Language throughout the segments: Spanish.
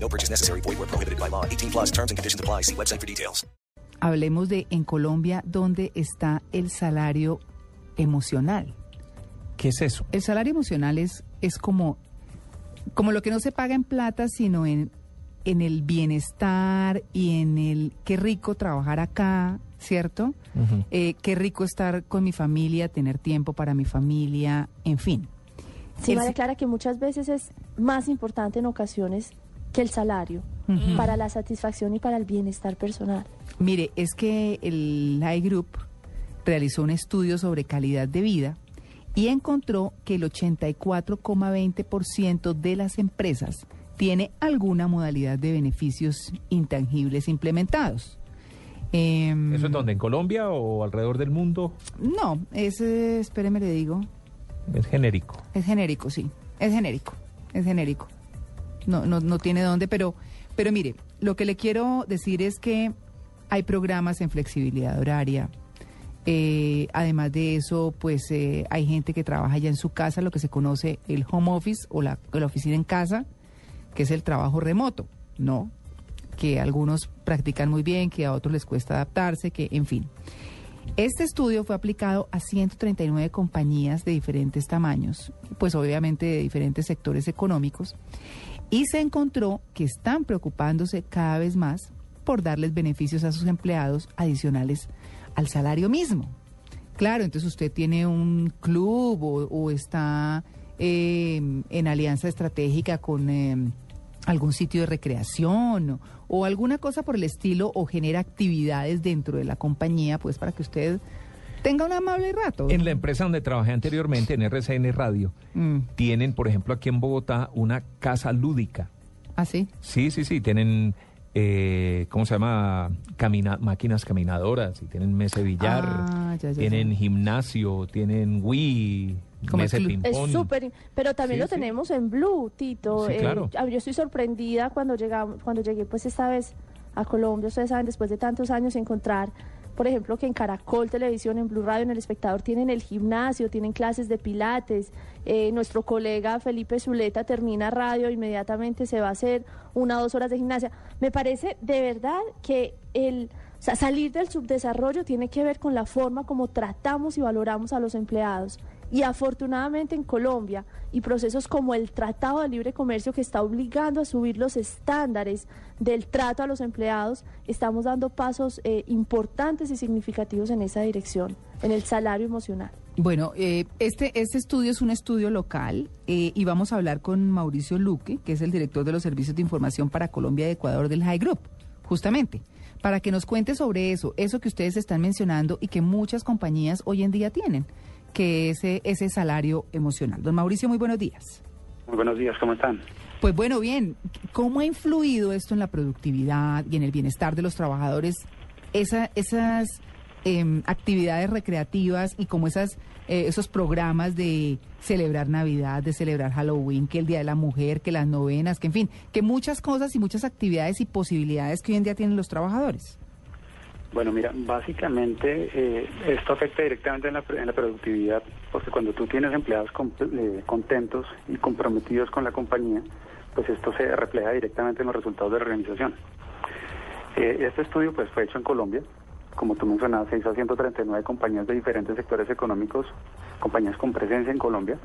No purchase necessary. Void where prohibited by law. 18 plus terms and conditions apply. See website for details. Hablemos de en Colombia dónde está el salario emocional. ¿Qué es eso? El salario emocional es, es como, como lo que no se paga en plata, sino en, en el bienestar y en el qué rico trabajar acá, ¿cierto? Eh, qué rico estar con mi familia, tener tiempo para mi familia, en fin. Sí, El- María Clara, que muchas veces es más importante en ocasiones que el salario para la satisfacción y para el bienestar personal. Mire, es que el Light Group realizó un estudio sobre calidad de vida y encontró que el 84,20% de las empresas tiene alguna modalidad de beneficios intangibles implementados. Em, ¿Eso es donde? ¿En Colombia o alrededor del mundo? No, es, eh, espéreme, le digo, Es genérico. es genérico, sí, es genérico, es genérico. No, no, no tiene dónde, pero, pero mire, lo que le quiero decir es que hay programas en flexibilidad horaria. Eh, además de eso, pues eh, hay gente que trabaja ya en su casa, lo que se conoce el home office o la, la oficina en casa, que es el trabajo remoto, ¿no? Que algunos practican muy bien, que a otros les cuesta adaptarse, que en fin. Este estudio fue aplicado a 139 compañías de diferentes tamaños, pues obviamente de diferentes sectores económicos, y se encontró que están preocupándose cada vez más por darles beneficios a sus empleados adicionales al salario mismo. Claro, entonces usted tiene un club o, está eh, en alianza estratégica con eh, algún sitio de recreación o alguna cosa por el estilo o genera actividades dentro de la compañía, pues para que usted tenga un amable rato. En la empresa donde trabajé anteriormente, en RCN Radio, Mm, tienen, por ejemplo, aquí en Bogotá, una casa lúdica. ¿Ah, sí? Sí, sí, sí, tienen, eh, ¿cómo se llama? Camina máquinas caminadoras, y tienen mesa de billar, Ah, ya, ya, tienen ya. gimnasio, tienen Wii, Como mesa. Es súper, pero también Sí, lo sí. tenemos en Blue, Tito. Sí, claro. a- yo estoy sorprendida cuando llegamos, cuando llegué pues esta vez a Colombia, ustedes saben, después de tantos años encontrar, por ejemplo, que en Caracol Televisión, en Blue Radio, en El Espectador tienen el gimnasio, tienen clases de pilates. Eh, nuestro colega Felipe Zuleta termina radio, inmediatamente se va a hacer una o dos horas de gimnasia. Me parece de verdad que el o sea, salir del subdesarrollo tiene que ver con la forma como tratamos y valoramos a los empleados. Y afortunadamente en Colombia y procesos como el Tratado de Libre Comercio que está obligando a subir los estándares del trato a los empleados, estamos dando pasos eh, importantes y significativos en esa dirección, en el salario emocional. Bueno, eh, este, este estudio es un estudio local eh, y vamos a hablar con Mauricio Luque, que es el director de los servicios de información para Colombia y Ecuador del High Group, justamente, para que nos cuente sobre eso, eso que ustedes están mencionando y que muchas compañías hoy en día tienen, que es ese, ese salario emocional. Don Mauricio, muy buenos días. Muy buenos días, ¿cómo están? Pues bueno, bien, ¿cómo ha influido esto en la productividad y en el bienestar de los trabajadores? Esa, esas em, actividades recreativas y como esas, eh, esos programas de celebrar Navidad, de celebrar Halloween, que el Día de la Mujer, que las novenas, que en fin, que muchas cosas y muchas actividades y posibilidades que hoy en día tienen los trabajadores. Bueno, mira, básicamente eh, esto afecta directamente en la, en la productividad, porque cuando tú tienes empleados eh, contentos y comprometidos con la compañía, pues esto se refleja directamente en los resultados de la organización. Eh, este estudio pues fue hecho en Colombia, como tú mencionabas, se hizo a 139 compañías de diferentes sectores económicos, compañías con presencia en Colombia.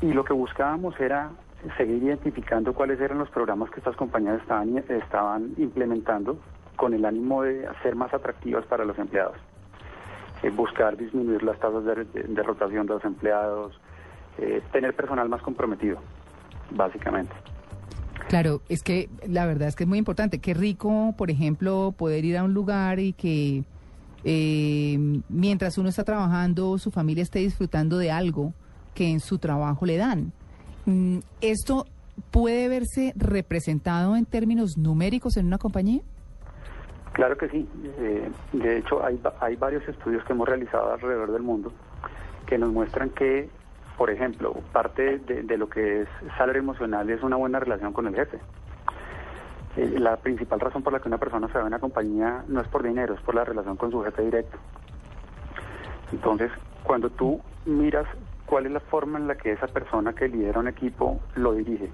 Y lo que buscábamos era seguir identificando cuáles eran los programas que estas compañías estaban, estaban implementando con el ánimo de ser más atractivas para los empleados. Eh, buscar disminuir las tasas de, de- rotación de los empleados, eh, tener personal más comprometido, básicamente. Claro, es que la verdad es que es muy importante. Qué rico, por ejemplo, poder ir a un lugar y que eh, mientras uno está trabajando, su familia esté disfrutando de algo que en su trabajo le dan. Mm, ¿Esto puede verse representado en términos numéricos en una compañía? Claro que sí. De hecho, hay, hay varios estudios que hemos realizado alrededor del mundo que nos muestran que, por ejemplo, parte de, de lo que es salario emocional es una buena relación con el jefe. Eh, la principal razón por la que una persona se va a una compañía no es por dinero, es por la relación con su jefe directo. Entonces, cuando tú miras cuál es la forma en la que esa persona que lidera un equipo lo dirige,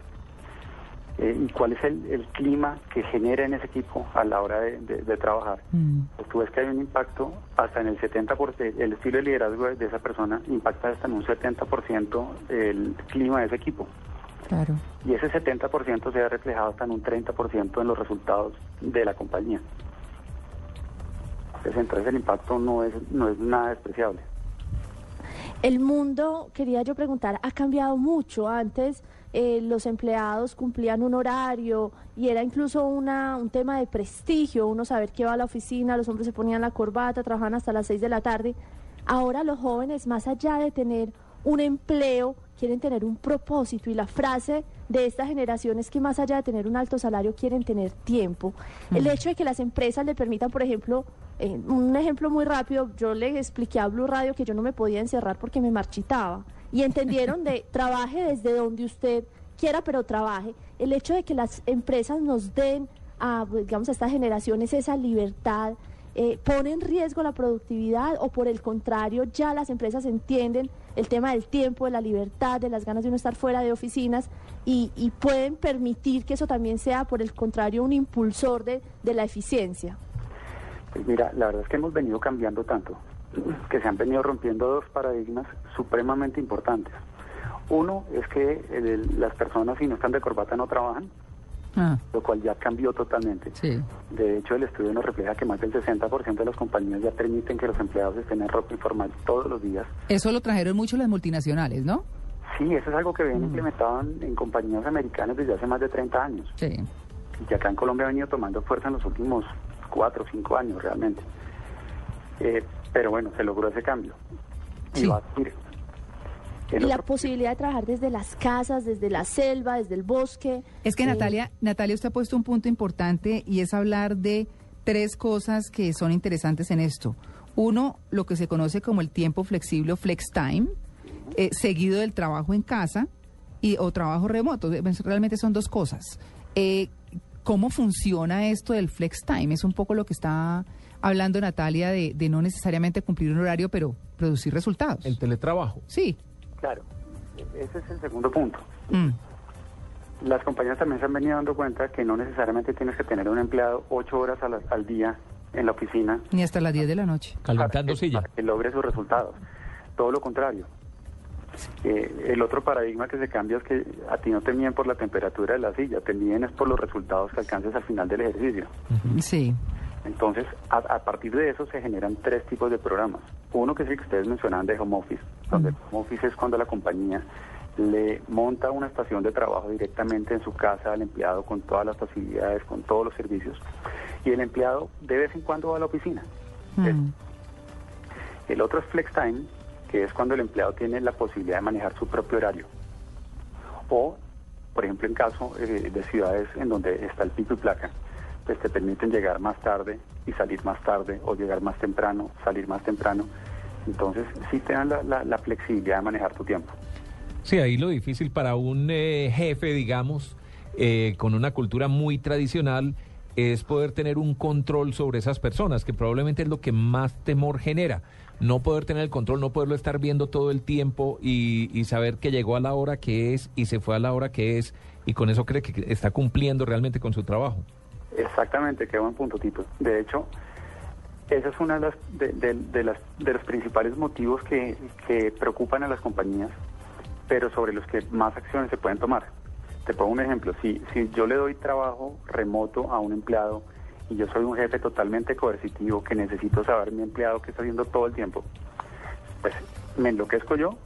eh, y cuál es el, el clima que genera en ese equipo a la hora de, de- de trabajar. Mm. Pues tú ves que hay un impacto hasta en el 70%, el estilo de liderazgo de esa persona impacta hasta en un 70% el clima de ese equipo. Claro. Y ese 70% se ha reflejado hasta en un 30% en los resultados de la compañía. Entonces, entonces el impacto no es, no es nada despreciable. El mundo, quería yo preguntar, ha cambiado mucho. Antes eh, los empleados cumplían un horario y era incluso una, un tema de prestigio, uno saber que iba a la oficina, los hombres se ponían la corbata, trabajaban hasta las seis de la tarde. Ahora los jóvenes, más allá de tener un empleo, quieren tener un propósito y la frase de esta generación es que más allá de tener un alto salario quieren tener tiempo. El hecho de que las empresas le permitan, por ejemplo, eh, un ejemplo muy rápido, yo le expliqué a Blue Radio que yo no me podía encerrar porque me marchitaba y entendieron de trabaje desde donde usted quiera, pero trabaje. El hecho de que las empresas nos den a, pues, digamos, a estas generaciones esa libertad, eh, pone en riesgo la productividad o por el contrario ya las empresas entienden el tema del tiempo, de la libertad, de las ganas de uno estar fuera de oficinas y, y pueden permitir que eso también sea por el contrario un impulsor de, de la eficiencia. Pues mira, la verdad es que hemos venido cambiando tanto, que se han venido rompiendo dos paradigmas supremamente importantes. Uno es que eh, las personas si no están de corbata no trabajan, Ah, lo cual ya cambió totalmente. sí. De hecho, el estudio nos refleja que más del 60% de las compañías ya permiten que los empleados estén en ropa informal todos los días. Eso lo trajeron mucho las multinacionales, ¿no? Sí, eso es algo que vienen implementado en, en compañías americanas desde hace más de 30 años. Sí. y que acá en Colombia ha venido tomando fuerza en los últimos cuatro o cinco años realmente. Eh, pero bueno, se logró ese cambio. Y va a seguir. El Y la otro- posibilidad de trabajar desde las casas, desde la selva, desde el bosque. Es que Eh, Natalia, Natalia, usted ha puesto un punto importante y es hablar de tres cosas que son interesantes en esto. Uno, lo que se conoce como el tiempo flexible o flex time, eh, seguido del trabajo en casa y o trabajo remoto. Eh, pues, Realmente son dos cosas. Eh, ¿Cómo funciona esto del flex time? Es un poco lo que está hablando Natalia de, de no necesariamente cumplir un horario, pero producir resultados. El teletrabajo. Sí. Claro, ese es el segundo punto. Mm. Las compañías también se han venido dando cuenta que no necesariamente tienes que tener un empleado ocho horas a la- al día en la oficina Ni hasta las 10 de la noche. Calentando para que, silla. para que logre sus resultados. Todo lo contrario. Eh, el otro paradigma que se cambia es que a ti no te miden por la temperatura de la silla, te miden es por los resultados que alcances al final del ejercicio. Sí. Entonces, a, a partir de eso se generan tres tipos de programas. Uno que es el que ustedes mencionaban de home office, donde el home office es cuando la compañía le monta una estación de trabajo directamente en su casa al empleado con todas las facilidades, con todos los servicios. Y el empleado de vez en cuando va a la oficina. El otro es flex time, que es cuando el empleado tiene la posibilidad de manejar su propio horario. O, por ejemplo, en caso eh, de ciudades en donde está el pico y placa, pues te permiten llegar más tarde y salir más tarde, o llegar más temprano, salir más temprano. Entonces, sí te dan la, la- la flexibilidad de manejar tu tiempo. Sí, ahí lo difícil para un eh, jefe, digamos, eh, con una cultura muy tradicional, es poder tener un control sobre esas personas, que probablemente es lo que más temor genera. No poder tener el control, no poderlo estar viendo todo el tiempo y, y saber que llegó a la hora que es y se fue a la hora que es y con eso cree que está cumpliendo realmente con su trabajo. Exactamente, qué buen punto, Tito. De hecho, esa es una de las de, de- de las de los principales motivos que, que preocupan a las compañías, pero sobre los que más acciones se pueden tomar. Te pongo un ejemplo. Si si yo le doy trabajo remoto a un empleado y yo soy un jefe totalmente coercitivo que necesito saber mi empleado qué está haciendo todo el tiempo, pues me enloquezco yo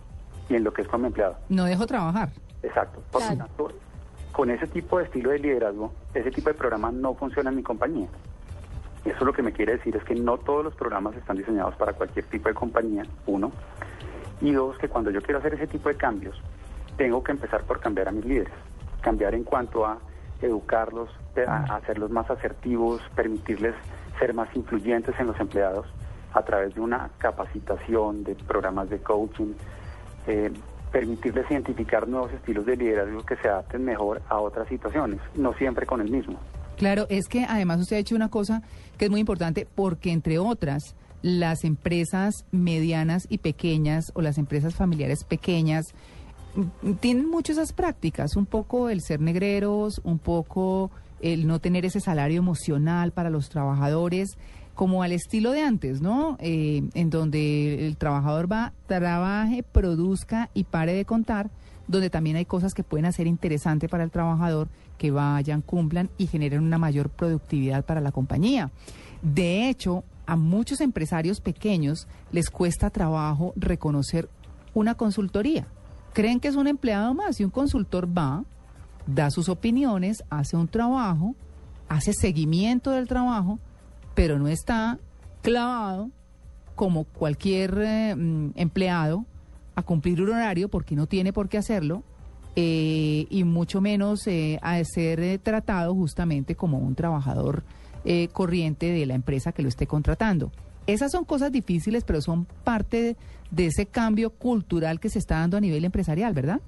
y enloquezco a mi empleado. No dejo trabajar. Exacto. Por Claro. tanto, con ese tipo de estilo de liderazgo, ese tipo de programa no funciona en mi compañía. Eso lo que me quiere decir es que no todos los programas están diseñados para cualquier tipo de compañía, uno. Y dos, que cuando yo quiero hacer ese tipo de cambios, tengo que empezar por cambiar a mis líderes. Cambiar en cuanto a educarlos, a a hacerlos más asertivos, permitirles ser más influyentes en los empleados a través de una capacitación, de programas de coaching, eh, permitirles identificar nuevos estilos de liderazgo que se adapten mejor a otras situaciones, no siempre con el mismo. Claro, es que además usted ha hecho una cosa que es muy importante porque, entre otras, las empresas medianas y pequeñas o las empresas familiares pequeñas tienen mucho esas prácticas, un poco el ser negreros, un poco el no tener ese salario emocional para los trabajadores, como al estilo de antes, ¿no? Eh, en donde el trabajador va, trabaje, produzca y pare de contar, donde también hay cosas que pueden hacer interesante para el trabajador, que vayan, cumplan y generen una mayor productividad para la compañía. De hecho, a muchos empresarios pequeños les cuesta trabajo reconocer una consultoría. Creen que es un empleado más y un consultor va, da sus opiniones, hace un trabajo, hace seguimiento del trabajo, pero no está clavado como cualquier eh, mm, empleado a cumplir un horario porque no tiene por qué hacerlo eh, y mucho menos eh, a ser eh, tratado justamente como un trabajador eh, corriente de la empresa que lo esté contratando. Esas son cosas difíciles, pero son parte de, ese cambio cultural que se está dando a nivel empresarial, ¿verdad?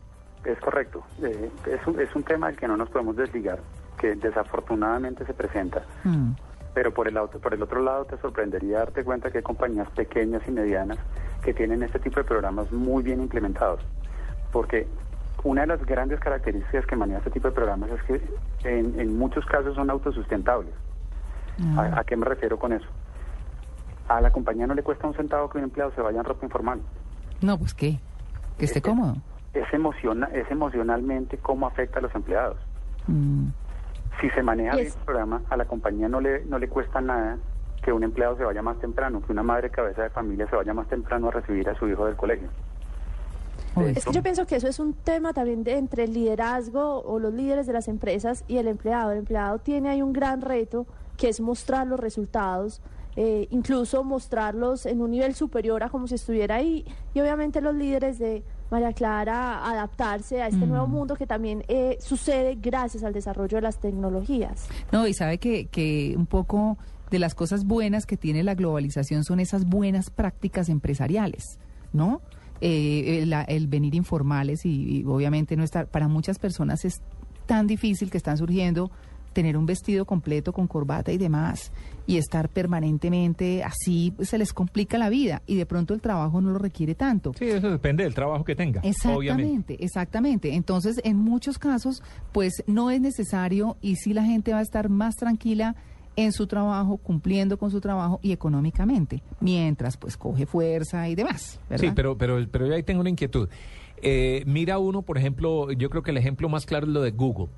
Es correcto. Es, un, es un tema del que no nos podemos desligar, que desafortunadamente se presenta. Mm. Pero por el, auto- por el otro lado te sorprendería darte cuenta que hay compañías pequeñas y medianas que tienen este tipo de programas muy bien implementados. Porque una de las grandes características que maneja este tipo de programas es que en, en muchos casos son autosustentables. ¿A, a qué me refiero con eso? A la compañía no le cuesta un centavo que un empleado se vaya en ropa informal. No, pues qué, que esté Este- cómodo. Es, emociona, es emocionalmente cómo afecta a los empleados. Mm. Si se maneja Y bien el programa, a la compañía no le, no le cuesta nada que un empleado se vaya más temprano, que una madre cabeza de familia se vaya más temprano a recibir a su hijo del colegio. Es que yo pienso que eso es un tema también de entre el liderazgo o los líderes de las empresas y el empleado. El empleado tiene ahí un gran reto que es mostrar los resultados, eh, incluso mostrarlos en un nivel superior a como si estuviera ahí. Y obviamente los líderes de María Clara adaptarse a este Mm. nuevo mundo que también eh, sucede gracias al desarrollo de las tecnologías. No, y sabe que, que un poco de las cosas buenas que tiene la globalización son esas buenas prácticas empresariales, ¿no? Eh, el, la- el venir informales y, y obviamente no estar, para muchas personas es tan difícil que están surgiendo tener un vestido completo con corbata y demás y estar permanentemente así pues, se les complica la vida y de pronto el trabajo no lo requiere tanto. Sí, eso depende del trabajo que tenga. Obviamente. Exactamente, exactamente. Entonces, en muchos casos, pues no es necesario y sí la gente va a estar más tranquila en su trabajo, cumpliendo con su trabajo y económicamente, mientras pues coge fuerza y demás. ¿verdad? Sí, pero, pero, pero yo ahí tengo una inquietud. Eh, mira uno, por ejemplo, yo creo que el ejemplo más claro es lo de Google,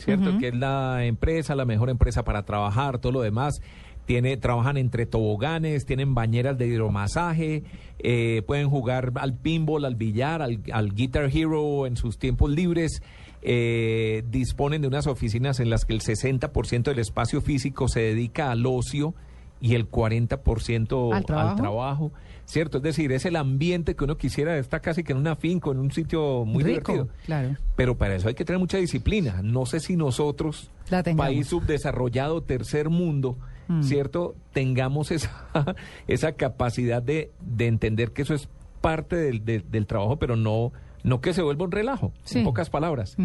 ¿cierto? Que es la empresa, la mejor empresa para trabajar, todo lo demás. Tiene, trabajan entre toboganes, tienen bañeras de hidromasaje, eh, pueden jugar al pinball, al billar, al, al Guitar Hero en sus tiempos libres. eh, disponen de unas oficinas en las que el 60% del espacio físico se dedica al ocio y el 40% ¿Al trabajo? trabajo, ¿cierto? Es decir, es el ambiente que uno quisiera estar casi que en una finca, en un sitio muy Rico, divertido. claro. Pero para eso hay que tener mucha disciplina. No sé si nosotros, La país subdesarrollado, tercer mundo, Mm. ¿cierto? Tengamos esa, esa capacidad de, de entender que eso es parte del, del- del trabajo, pero no, no que se vuelva un relajo, Sí. en pocas palabras.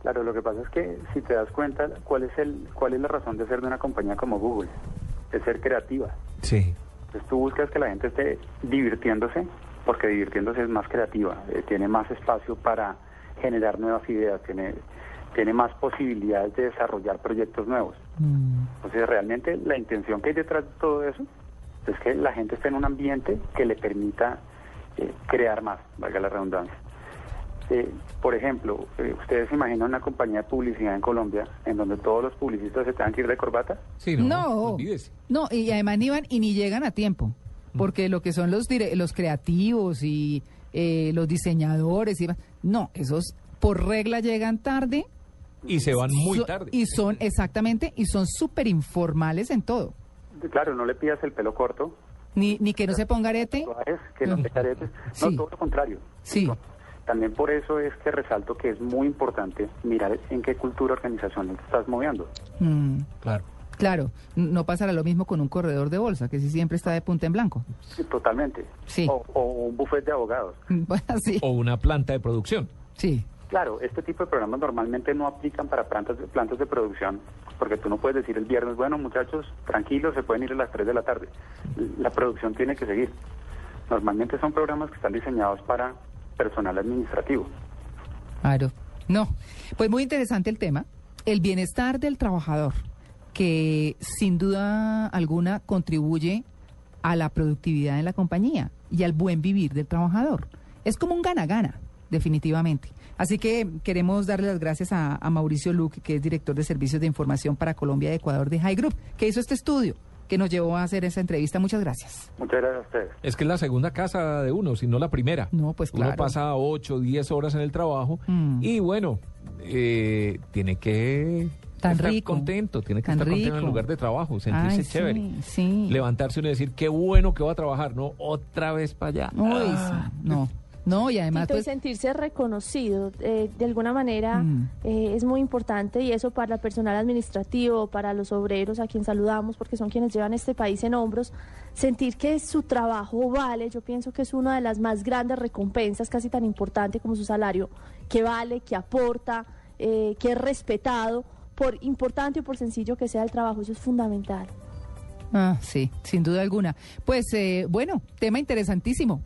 Claro, lo que pasa es que si te das cuenta, ¿cuál es, el, cuál es la razón de ser de una compañía como Google? Es ser creativa. Sí. Entonces tú buscas que la gente esté divirtiéndose, porque divirtiéndose es más creativa, eh, tiene más espacio para generar nuevas ideas, tiene, tiene más posibilidades de desarrollar proyectos nuevos. Mm. Entonces realmente la intención que hay detrás de todo eso es que la gente esté en un ambiente que le permita eh, crear más, valga la redundancia. Eh, por ejemplo, eh, ¿ustedes se imaginan una compañía de publicidad en Colombia en donde todos los publicistas se tengan que ir de corbata? Sí, no, No, no, y además ni van y ni llegan a tiempo, porque lo que son los dire- los creativos y eh, los diseñadores y no, esos por regla llegan tarde Y se van muy So- tarde. Y son, exactamente, y son súper informales en todo. Claro, no le pidas el pelo corto, Ni, ni que no se ponga arete. tatuajes, que no Mm. te caretes, no, Sí. todo lo contrario. Sí. También por eso es que resalto que es muy importante mirar en qué cultura organizacional te estás moviendo. Mm, Claro. Claro, no pasará lo mismo con un corredor de bolsa, que si siempre está de punta en blanco. Sí, totalmente. Sí. O, o un buffet de abogados. Bueno, sí, O una planta de producción. sí. Claro, este tipo de programas normalmente no aplican para plantas, plantas de producción, porque tú no puedes decir el viernes, bueno muchachos, tranquilos, se pueden ir a las 3 de la tarde. La producción tiene que seguir. Normalmente son programas que están diseñados para personal administrativo. Claro. No, pues muy interesante el tema. El bienestar del trabajador, que sin duda alguna contribuye a la productividad en la compañía y al buen vivir del trabajador. Es como un gana-gana, definitivamente. Así que queremos darle las gracias a, a Mauricio Luque, que es director de servicios de información para Colombia y Ecuador de High Group, que hizo este estudio, que nos llevó a hacer esa entrevista. Muchas gracias. Muchas gracias a ustedes. Es que es la segunda casa de uno, si no la primera. No, pues Uno claro. pasa 8, 10 horas en el trabajo Mm. y bueno, eh, tiene que Tan estar rico, contento, tiene que tan estar contento en el lugar de trabajo, sentirse Ay, chévere. sí, sí. Levantarse uno y decir, qué bueno que va a trabajar, no otra vez para allá. Uy, Ah. sí, no, no, y además Tito, pues... sentirse reconocido eh, de alguna manera Mm. eh, es muy importante y eso para el personal administrativo, para los obreros a quien saludamos porque son quienes llevan este país en hombros, sentir que su trabajo vale, yo pienso que es una de las más grandes recompensas, casi tan importante como su salario, que vale, que aporta, eh, que es respetado, por importante o por sencillo que sea el trabajo, eso es fundamental. Ah, sí, sin duda alguna. Pues eh, bueno, tema interesantísimo.